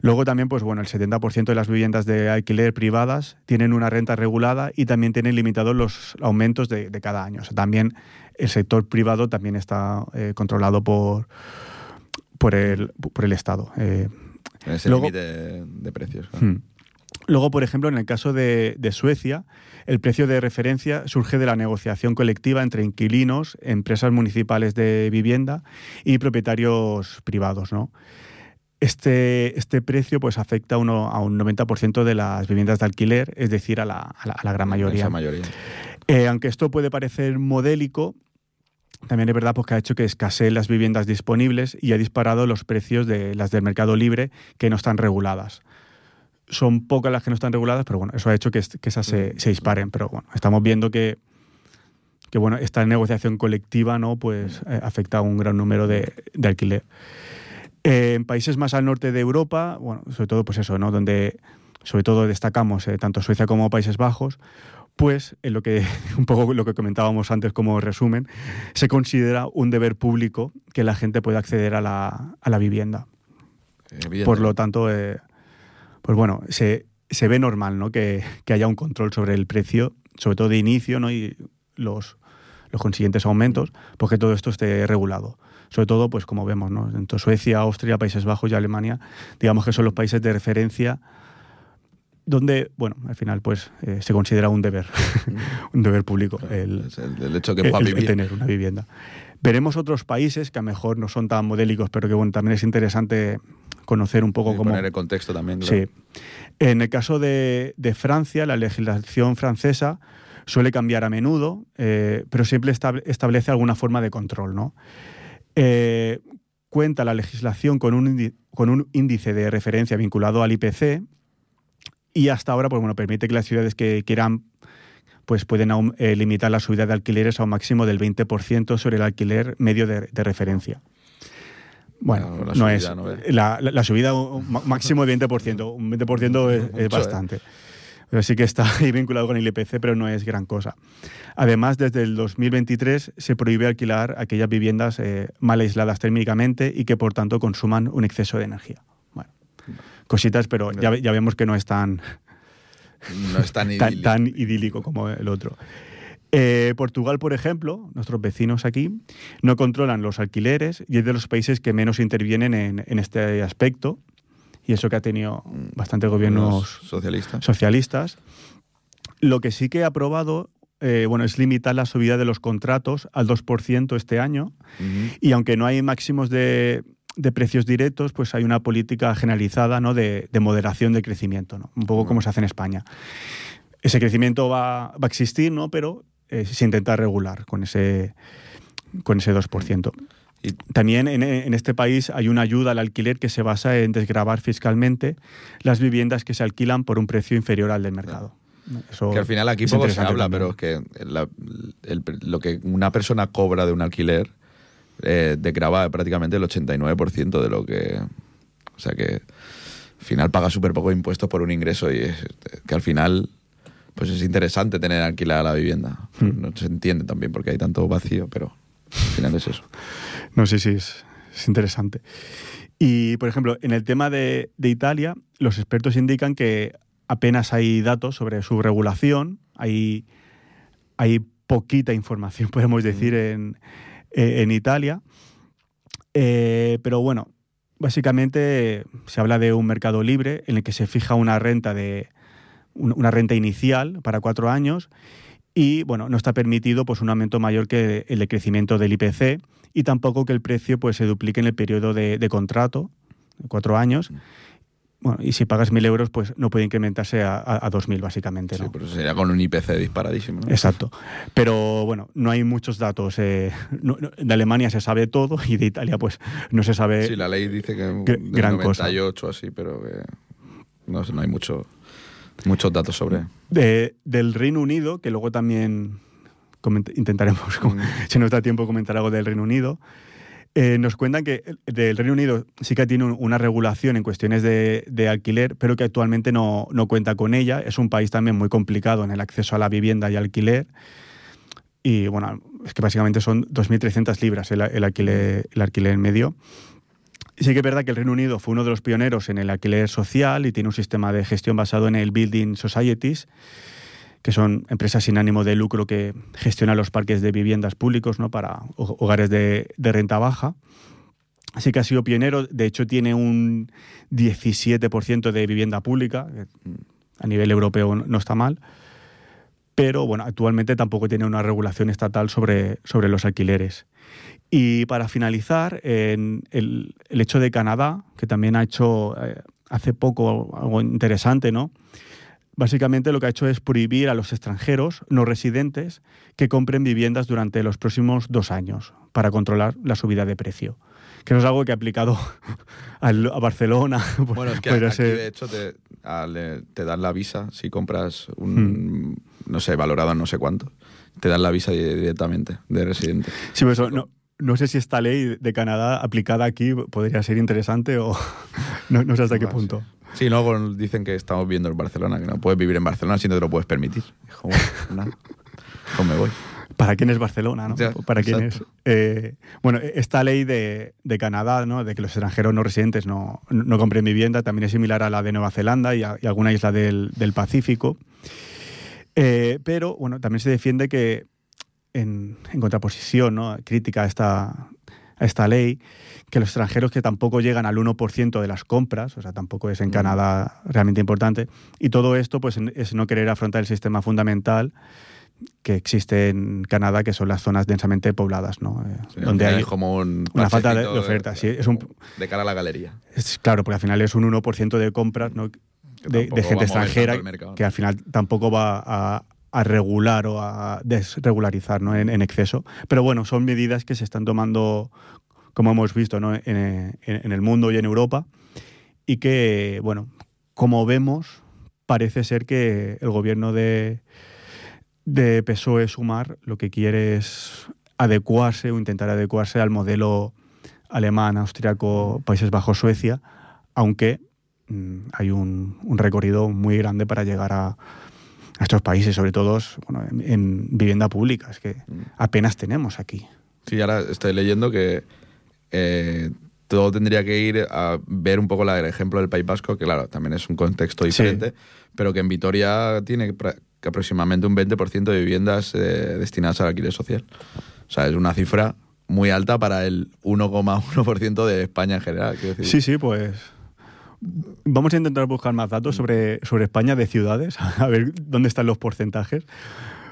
S2: Luego también, pues bueno, el 70% de las viviendas de alquiler privadas tienen una renta regulada y también tienen limitados los aumentos de, de cada año. O sea, también el sector privado también está eh, controlado por, por, el, por el Estado. Eh,
S3: ese
S2: Luego-
S3: límite de precios. claro.
S2: Hmm. Luego, por ejemplo, en el caso de, de Suecia, el precio de referencia surge de la negociación colectiva entre inquilinos, empresas municipales de vivienda y propietarios privados, ¿no? Este, este precio pues, afecta a, uno, a un 90% de las viviendas de alquiler, es decir, a la, a la- a la gran mayoría.
S3: Mayoría.
S2: Eh, aunque esto puede parecer modélico, también es verdad pues, que ha hecho que escaseen las viviendas disponibles y ha disparado los precios de las del mercado libre que no están reguladas. Son pocas las que no están reguladas, pero bueno, eso ha hecho que, esas se, se disparen. Pero bueno, estamos viendo que, que bueno, esta negociación colectiva ¿no? pues, eh, afecta a un gran número de, de alquiler. Eh, en países más al norte de Europa, bueno, sobre todo pues eso, ¿no? Donde sobre todo destacamos eh, tanto Suecia como Países Bajos, pues en lo que (laughs) un poco lo que comentábamos antes como resumen, se considera un deber público que la gente pueda acceder a la, a la vivienda. Por lo tanto, eh, pues bueno, se, se ve normal ¿no? que, que haya un control sobre el precio, sobre todo de inicio, ¿no? y los, los consiguientes aumentos, porque todo esto esté regulado. Sobre todo, pues como vemos, ¿no? Tanto Suecia, Austria, Países Bajos y Alemania, digamos que son los países de referencia donde, bueno, al final pues eh, se considera un deber, (laughs) un deber público el,
S3: el, el hecho que
S2: el- tener una vivienda. Veremos otros países que a lo mejor no son tan modélicos, pero que bueno, también es interesante conocer un poco cómo...
S3: poner el contexto también. claro.
S2: Sí. En el caso de, de Francia, la legislación francesa suele cambiar a menudo, eh, pero siempre estable- establece alguna forma de control. ¿no? Eh, cuenta la legislación con un, con un índice de referencia vinculado al IPC y hasta ahora pues, bueno, permite que las ciudades que quieran pues pueden eh, limitar la subida de alquileres a un máximo del 20% sobre el alquiler medio de, de referencia. Bueno,
S3: la
S2: no
S3: subida,
S2: es
S3: ¿no?
S2: la, la- la subida máximo de 20%, un 20% es, es
S3: Mucho, ¿eh?
S2: bastante. Pero sí que está (laughs) ahí vinculado con el IPC, pero no es gran cosa. Además, desde el 2023 se prohíbe alquilar aquellas viviendas eh, mal aisladas térmicamente y que por tanto consuman un exceso de energía. Bueno, cositas, pero ya, ya vemos que no es tan,
S3: No es (laughs) tan idílico.
S2: tan idílico como el otro. Eh, Portugal, por ejemplo, nuestros vecinos aquí, no controlan los alquileres y es de los países que menos intervienen en, en este aspecto. Y eso que ha tenido bastantes gobiernos
S3: socialistas.
S2: socialistas. Lo que sí que ha aprobado eh, bueno, es limitar la subida de los contratos al 2% este año. Y aunque no hay máximos de, de precios directos, pues hay una política generalizada ¿no? de, de moderación del crecimiento, ¿no? un poco como se hace en España. Ese crecimiento va, va a existir, ¿no? pero eh, se intenta regular con ese, con ese 2%.
S3: Y
S2: También en, en este país hay una ayuda al alquiler que se basa en desgravar fiscalmente las viviendas que se alquilan por un precio inferior al del mercado. Eso
S3: que al final aquí poco se habla,
S2: también.
S3: pero es que la- el- lo que una persona cobra de un alquiler eh, prácticamente el 89% de lo que... O sea que al final paga súper poco impuestos por un ingreso y es, que al final pues es interesante tener alquilada la vivienda.
S2: Hmm.
S3: No se entiende también porque hay tanto vacío, pero al final es eso. (laughs)
S2: No sé si es, es interesante. Y, por ejemplo, en el tema de, de Italia, los expertos indican que apenas hay datos sobre su regulación, hay, hay poquita información, (laughs) podemos decir, en, eh, en Italia. Eh, pero bueno, básicamente se habla de un mercado libre en el que se fija una renta de un- una renta inicial para cuatro años y bueno, no está permitido pues un aumento mayor que el de crecimiento del IPC y tampoco que el precio pues se duplique en el periodo de, de contrato, cuatro años. Bueno, y si pagas mil euros, pues no puede incrementarse a, a, a 2.000 básicamente,
S3: Sí, pero sería con un IPC disparadísimo. ¿no?
S2: Exacto. Pero bueno, no hay muchos datos. eh, no- de Alemania se sabe todo y de Italia pues no se sabe...
S3: Sí, la ley dice que
S2: Gr- gran cosa.
S3: 98 así, pero que no, hay mucho, muchos datos sobre.
S2: De- del Reino Unido, que luego también intentaremos, (laughs)
S3: Mm.
S2: si nos da tiempo, comentar algo del Reino Unido. Eh, nos cuentan que el- del Reino Unido sí que tiene un- una regulación en cuestiones de, de alquiler, pero que actualmente no, no cuenta con ella. Es un país también muy complicado en el acceso a la vivienda y alquiler. Y bueno, es que básicamente son 2.300 libras el, el alquiler, el alquiler medio. Sí que es verdad que el Reino Unido fue uno de los pioneros en el alquiler social y tiene un sistema de gestión basado en el Building Societies, que son empresas sin ánimo de lucro que gestionan los parques de viviendas públicos ¿no? para ho- hogares de, renta baja. Así que ha sido pionero, de hecho tiene un 17% de vivienda pública, que a nivel europeo no está mal, pero bueno, actualmente tampoco tiene una regulación estatal sobre, sobre los alquileres. Y para finalizar, en el, el hecho de Canadá, que también ha hecho eh, hace poco algo interesante, ¿no? Básicamente lo que ha hecho es prohibir a los extranjeros no residentes que compren viviendas durante los próximos dos años para controlar la subida de precio. Que eso es algo que ha aplicado (laughs) al- a Barcelona. (laughs)
S3: Bueno, es que
S2: podría
S3: aquí
S2: ser-
S3: de hecho te, al- te dan la visa si compras un, no sé, valorado en no sé cuánto. Te dan la visa di- directamente de residente.
S2: Sí, pues eso, no, no sé si esta ley de Canadá aplicada aquí podría ser interesante o (laughs) no, no sé hasta qué punto.
S3: Sí, luego dicen que estamos viendo en Barcelona, que no puedes vivir en Barcelona si no te lo puedes permitir. Dijo, bueno, pues me voy.
S2: ¿Para quién es Barcelona? ¿no?
S3: Ya,
S2: ¿Para quién es? Eh, bueno, esta ley de, de Canadá, ¿no? de que los extranjeros no residentes no, no compren vivienda, también es similar a la de Nueva Zelanda y, a- y alguna isla del, del Pacífico. Eh, pero, bueno, también se defiende que, en, en contraposición, ¿no? crítica a esta, a esta ley, que los extranjeros que tampoco llegan al 1% de las compras, o sea, tampoco es en
S3: Mm.
S2: Canadá realmente importante, y todo esto pues es no querer afrontar el sistema fundamental que existe en Canadá, que son las zonas densamente pobladas, ¿no? Eh,
S3: Sí,
S2: donde hay
S3: como un
S2: una falta de,
S3: parchecito
S2: de oferta. sí, es un,
S3: de cara a la galería.
S2: es- claro, porque al final es un 1% de compras ¿no? de, gente extranjera que al final tampoco va a, a regular o a desregularizar ¿no? en, exceso. Pero bueno, son medidas que se están tomando, como hemos visto, ¿no? en, el mundo y en Europa y que, bueno, como vemos, parece ser que el gobierno de, de PSOE Sumar lo que quiere es adecuarse o intentar adecuarse al modelo alemán, austriaco, Países Bajos, Suecia, aunque mm, hay un recorrido muy grande para llegar a, a estos países, sobre todo bueno, en, en vivienda pública, es que apenas tenemos aquí.
S3: Sí, ahora estoy leyendo que eh, todo tendría que ir a ver un poco la- el ejemplo del País Vasco, que claro, también es un contexto diferente, pero que en Vitoria tiene que aproximadamente un 20% de viviendas eh, destinadas al alquiler social. O sea, es una cifra muy alta para el 1,1% de España en general. decir.
S2: Sí, sí, pues vamos a intentar buscar más datos sobre, sobre España de ciudades, (laughs) a ver dónde están los porcentajes.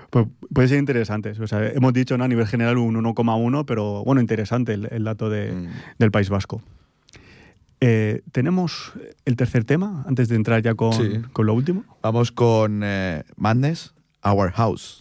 S2: Pues puede ser interesante. O sea, hemos dicho ¿no? a nivel general un 1,1, pero bueno, interesante el, el dato de,
S3: Mm.
S2: del País Vasco. Eh, Tenemos el tercer tema, antes de entrar ya con,
S3: Sí.
S2: con lo último.
S3: Vamos con eh, Madness, Our House.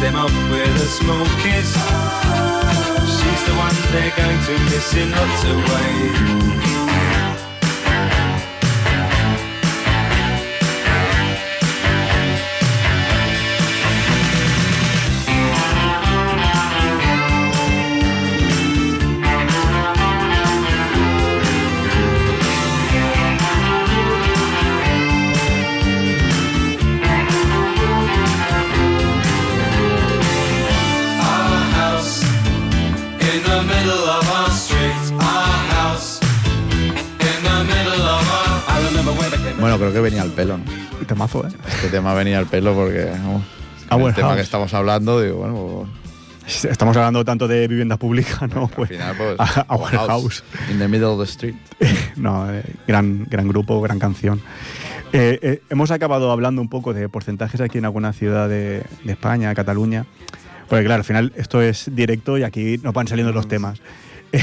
S1: Them off with a small kiss. She's the one they're going to miss in lots of ways.
S3: Venía al pelo, ¿no?
S2: Temazo, ¿eh?
S3: Este tema venía al pelo porque vamos,
S2: Ah,
S3: el
S2: bueno,
S3: tema que
S2: house.
S3: estamos hablando, digo, bueno,
S2: Estamos hablando tanto de vivienda pública, ¿no?
S3: pues, al final, pues,
S2: a- a
S3: our
S2: Warehouse.
S3: In the middle of the street. (laughs)
S2: no, eh, gran, gran grupo, gran canción. Eh, eh, hemos acabado hablando un poco de porcentajes aquí en alguna ciudad de, de España, Cataluña. Porque claro, al final esto es directo y aquí nos van saliendo los temas. (laughs)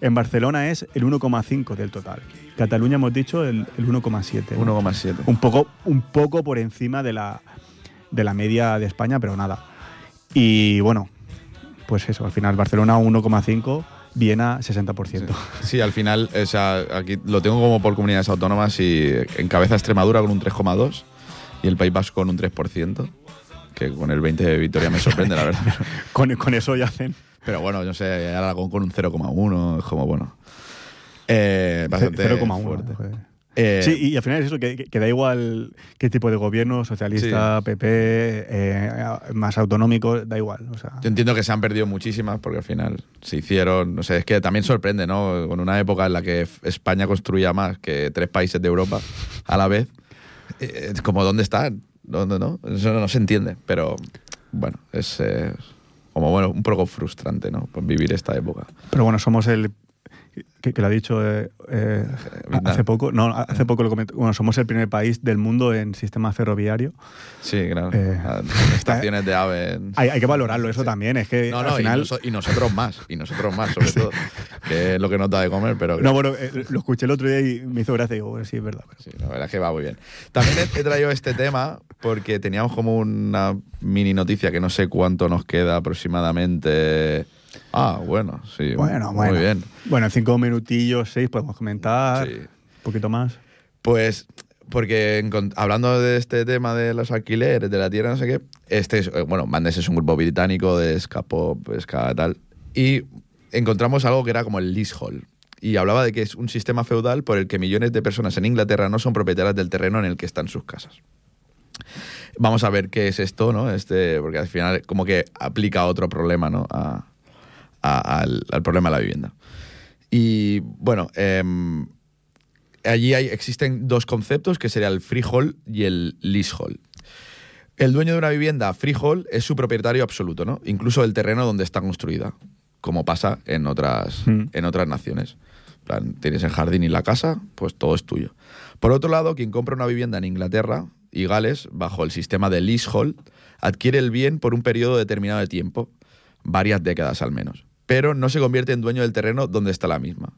S2: en Barcelona es el 1,5 del total. Cataluña hemos dicho el, el 1,7. ¿no?
S3: 1,7.
S2: Un poco, un poco por encima de la, de la media de España, pero nada. Y bueno, pues eso, al final Barcelona 1,5, Viena 60%.
S3: Sí, al final, o sea, aquí lo tengo como por comunidades autónomas y encabeza Extremadura con un 3,2 y el País Vasco con un 3%, que con el 20 de Vitoria me sorprende, la verdad. (laughs)
S2: Con, con eso ya hacen
S3: Pero bueno, yo sé, Aragón con un 0,1, es como bueno. Eh, bastante
S2: 0,1.
S3: fuerte. Eh,
S2: Sí, y al final es eso, que, da igual qué tipo de gobierno, socialista, PP, eh, más autonómico, da igual. O sea,
S3: Yo entiendo que se han perdido muchísimas porque al final se hicieron, no sé, es que también sorprende, ¿no? Con una época en la que España construía más que tres países de Europa a la vez, es como ¿dónde están? ¿Dónde no? Eso no, se entiende, pero bueno, es como bueno, un poco frustrante, ¿no? Vivir esta época.
S2: pero bueno, somos el. Que, que lo ha dicho eh, eh, hace poco, no, hace poco lo comentó. Bueno, somos el primer país del mundo en sistema ferroviario.
S3: Sí, claro.
S2: Eh,
S3: Ah, (laughs) estaciones de ave.
S2: Hay, hay que valorarlo, eso también. Es que
S3: No,
S2: al
S3: no,
S2: final.
S3: y, noso- y nosotros más, y nosotros más, sobre (laughs) todo. Que es lo que nos da de comer, pero
S2: No, bueno, eh, lo escuché el otro día y me hizo gracia. y Digo, bueno, sí, es verdad. pero-
S3: Sí, la verdad es que va muy bien. También he, he traído este tema porque teníamos como una mini noticia que no sé cuánto nos queda aproximadamente. Ah, bueno, sí.
S2: Bueno,
S3: muy
S2: bueno.
S3: bien.
S2: Bueno, en cinco minutillos, seis podemos comentar.
S3: Sí.
S2: Un poquito más.
S3: Pues, porque hablando de este tema de los alquileres, de la tierra, no sé qué, este es, eh, bueno, Bandes es un grupo británico de ska pop, ska tal, y encontramos algo que era como el leasehold. Y hablaba de que es un sistema feudal por el que millones de personas en Inglaterra no son propietarias del terreno en el que están sus casas. Vamos a ver qué es esto, ¿no? Este, porque al final como que aplica otro problema, ¿no? A- a- al, al problema de la vivienda. Y bueno, em, allí hay, existen dos conceptos, que sería el freehold y el leasehold. El dueño de una vivienda freehold es su propietario absoluto, ¿no? Incluso el terreno donde está construida, como pasa en otras,
S2: Mm.
S3: en otras naciones. Plan, tienes el jardín y la casa, pues todo es tuyo. Por otro lado, quien compra una vivienda en Inglaterra y Gales, bajo el sistema de leasehold, adquiere el bien por un periodo determinado de tiempo, varias décadas al menos, pero no se convierte en dueño del terreno donde está la misma.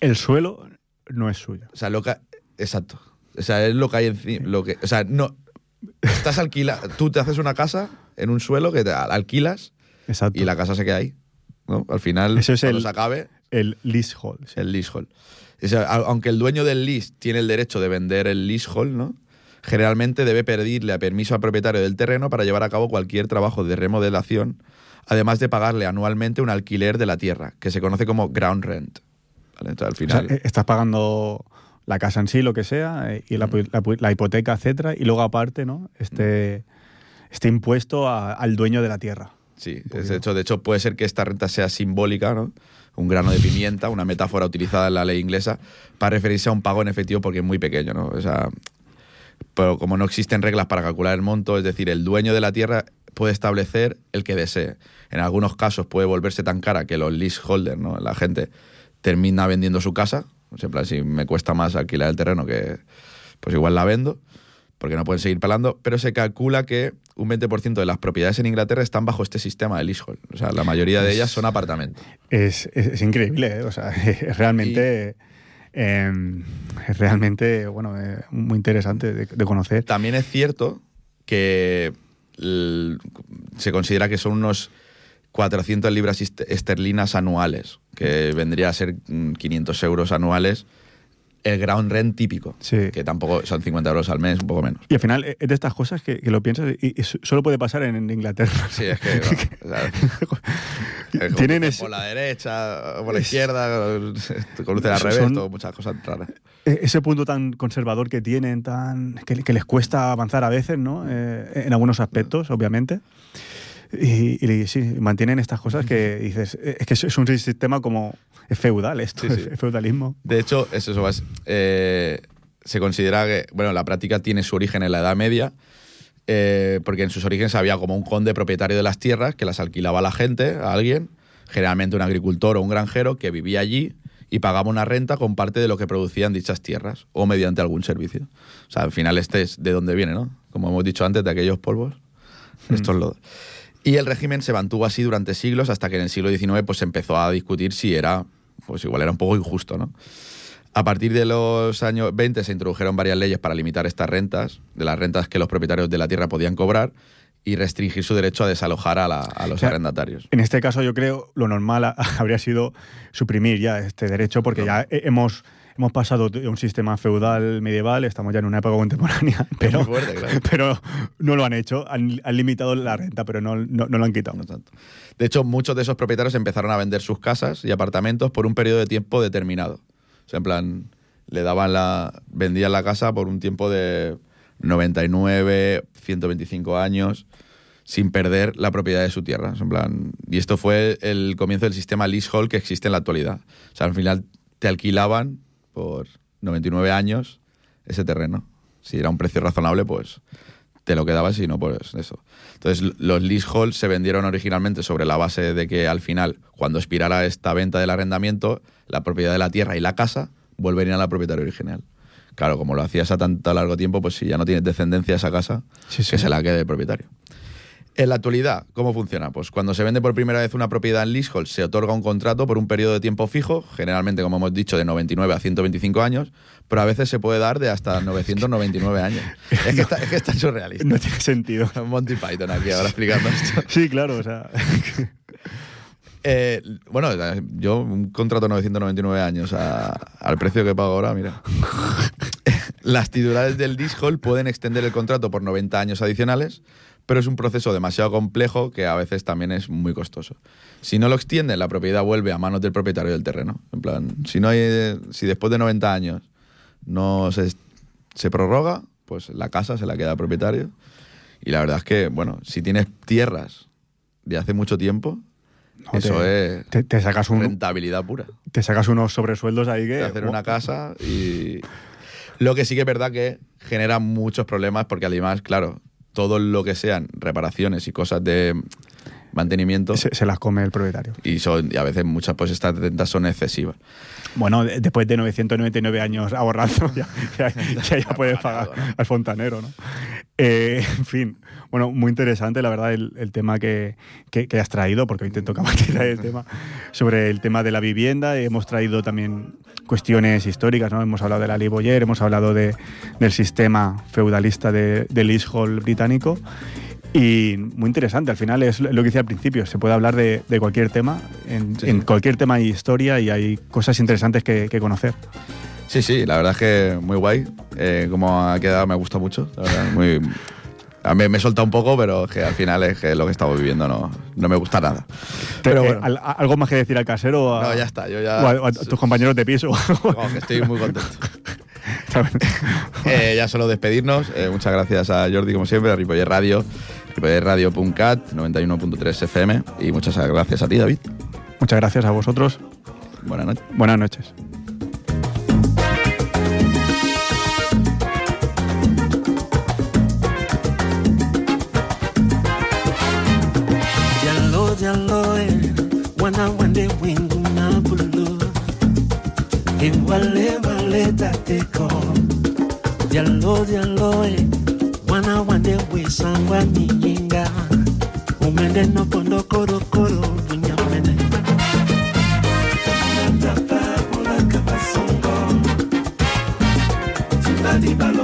S2: El suelo no es suyo.
S3: O sea, lo que. Exacto. O sea, es lo que hay encima. Lo que, o sea, no. Estás alquila. Tú te haces una casa en un suelo que te al- alquilas
S2: Exacto.
S3: y la casa se queda ahí. ¿no? Al final,
S2: Eso es
S3: cuando
S2: el-
S3: se acabe,
S2: El leasehold. sí.
S3: el leasehold. O sea, aunque el dueño del lease tiene el derecho de vender el leasehold, ¿no? Generalmente debe pedirle a permiso al propietario del terreno para llevar a cabo cualquier trabajo de remodelación, además de pagarle anualmente un alquiler de la tierra, que se conoce como ground rent. ¿Vale? Entonces, al
S2: O sea,
S3: final.
S2: eh, estás pagando la casa en sí, lo que sea, eh, y la,
S3: Mm.
S2: la- la hipoteca, etcétera, y luego aparte, ¿no? Este, este impuesto a- al dueño de la tierra.
S3: Sí, es de hecho, de hecho puede ser que esta renta sea simbólica, ¿no? Un grano de pimienta, una metáfora utilizada en la ley inglesa para referirse a un pago en efectivo porque es muy pequeño, ¿no? O sea, pero como no existen reglas para calcular el monto, es decir, el dueño de la tierra puede establecer el que desee. En algunos casos puede volverse tan cara que los leaseholders, ¿no? la gente, termina vendiendo su casa. En plan, si me cuesta más alquilar el terreno que, pues igual la vendo, porque no pueden seguir pelando. Pero se calcula que un 20% de las propiedades en Inglaterra están bajo este sistema de leasehold. O sea, la mayoría de ellas son apartamentos.
S2: Es, es- es increíble, ¿eh? o sea, (laughs) es realmente, eh, es realmente, bueno, eh, muy interesante de, de conocer.
S3: También es cierto que se considera que son unos 400 libras est- esterlinas anuales, que vendría a ser mm, 500 euros anuales, el ground rent típico,
S2: Sí.
S3: que tampoco son 50 euros al mes, un poco menos.
S2: Y al final es de estas cosas que, que lo piensas y, y solo puede pasar en, en Inglaterra.
S3: Sí, es que... (laughs) bueno, es por la derecha, por la izquierda, conducen al
S2: Son-
S3: revés, todo, muchas cosas raras.
S2: E- ese punto tan conservador que tienen, tan que, que les cuesta avanzar a veces, ¿no? Eh, en algunos aspectos, obviamente. Y, y sí, mantienen estas cosas que dices, es que es un sistema como es feudal esto,
S3: Sí, sí.
S2: es feudalismo.
S3: De hecho, es eso. es, eh, se considera que, bueno, la práctica tiene su origen en la Edad Media, eh, porque en sus orígenes había como un conde propietario de las tierras que las alquilaba a la gente, a alguien, generalmente un agricultor o un granjero que vivía allí y pagaba una renta con parte de lo que producían dichas tierras o mediante algún servicio. O sea, al final este es de donde viene, ¿no? Como hemos dicho antes, de aquellos polvos, estos lodos. Y el régimen se mantuvo así durante siglos hasta que en el siglo XIX pues, se empezó a discutir si era, pues igual era un poco injusto, ¿no? A partir de los años 20 se introdujeron varias leyes para limitar estas rentas, de las rentas que los propietarios de la tierra podían cobrar y restringir su derecho a desalojar a, la- a los
S2: O sea,
S3: arrendatarios.
S2: En este caso yo creo lo normal a- (laughs) habría sido suprimir ya este derecho porque ya he- hemos, hemos pasado de un sistema feudal medieval, estamos ya en una época contemporánea, pero,
S3: muy fuerte, claro. (laughs)
S2: pero no lo han hecho, han, han limitado la renta, pero no, no, no lo han quitado.
S3: No tanto. De hecho, muchos de esos propietarios empezaron a vender sus casas y apartamentos por un periodo de tiempo determinado. O sea, en plan, le daban la. vendían la casa por un tiempo de 99, 125 años, sin perder la propiedad de su tierra. En plan, y esto fue el comienzo del sistema leasehold que existe en la actualidad. O sea, al final te alquilaban por 99 años ese terreno. Si era un precio razonable, pues te lo quedabas y no pues eso. Entonces los leaseholds se vendieron originalmente sobre la base de que al final, cuando expirara esta venta del arrendamiento, la propiedad de la tierra y la casa volverían al propietario original. Claro, como lo hacías a tanto largo tiempo, pues si ya no tienes descendencia esa casa,
S2: Sí, sí.
S3: que se la quede el propietario. En la actualidad, ¿cómo funciona? Pues cuando se vende por primera vez una propiedad en leasehold, se otorga un contrato por un periodo de tiempo fijo, generalmente, como hemos dicho, de 99 a 125 años, pero a veces se puede dar de hasta 999 años. Es que (laughs) está, es que está surrealista.
S2: No tiene sentido. (laughs)
S3: Monty Python aquí ahora explicando esto. (laughs)
S2: Sí, claro, o sea,
S3: Eh, bueno, yo un contrato de 999 años a- al precio que pago ahora, mira. Las titulares del leasehold pueden extender el contrato por 90 años adicionales, pero es un proceso demasiado complejo que a veces también es muy costoso. Si no lo extienden, la propiedad vuelve a manos del propietario del terreno. En plan, si no hay, si después de 90 años no se, se prorroga, pues la casa se la queda al propietario. Y la verdad es que, bueno, si tienes tierras de hace mucho tiempo,
S2: no,
S3: eso
S2: te,
S3: es
S2: te, te sacas un,
S3: rentabilidad pura.
S2: te sacas unos sobresueldos ahí que...
S3: Hacer una casa y... Lo que sí que es verdad que genera muchos problemas porque además, claro, todo lo que sean reparaciones y cosas de mantenimiento
S2: Se, se las come el propietario.
S3: y son y a veces muchas pues estas rentas son excesivas.
S2: Bueno, de- después de 999 años ahorrando, (laughs) ya, ya, ya, ya puedes pagar al fontanero, ¿no? Eh, en fin, bueno, muy interesante, la verdad, el, el tema que, que- que has traído, porque hoy intento matizar (laughs) el tema, sobre el tema de la vivienda. Hemos traído también cuestiones históricas, ¿no? Hemos hablado de la ley Boyer, hemos hablado de- del sistema feudalista de, del leasehold británico. Y muy interesante, al final es lo que decía al principio, se puede hablar de, de cualquier tema, en,
S3: Sí.
S2: en cualquier tema hay historia y hay cosas interesantes que, que conocer.
S3: Sí, sí, la verdad es que muy guay. Eh, como ha quedado me gusta mucho. La verdad, muy... A mí me he soltado un poco, pero es que al final es que lo que estamos viviendo no, no me gusta nada. Pero
S2: Eh,
S3: bueno,
S2: al- ¿Algo más que decir al casero? a-
S3: no, ya está. Yo ya,
S2: o a, a tus compañeros de piso.
S3: Que estoy muy contento. (laughs) (laughs) Eh, ya solo despedirnos. Eh, muchas gracias a Jordi, como siempre, a Ripoller Radio www.radio.cat 91.3 FM y muchas gracias a ti, David.
S2: Muchas gracias a vosotros.
S3: Buenas noches.
S2: Buenas noches.
S4: nde wesangwa mijinga umende nokondo korokoro bunyamene Bye.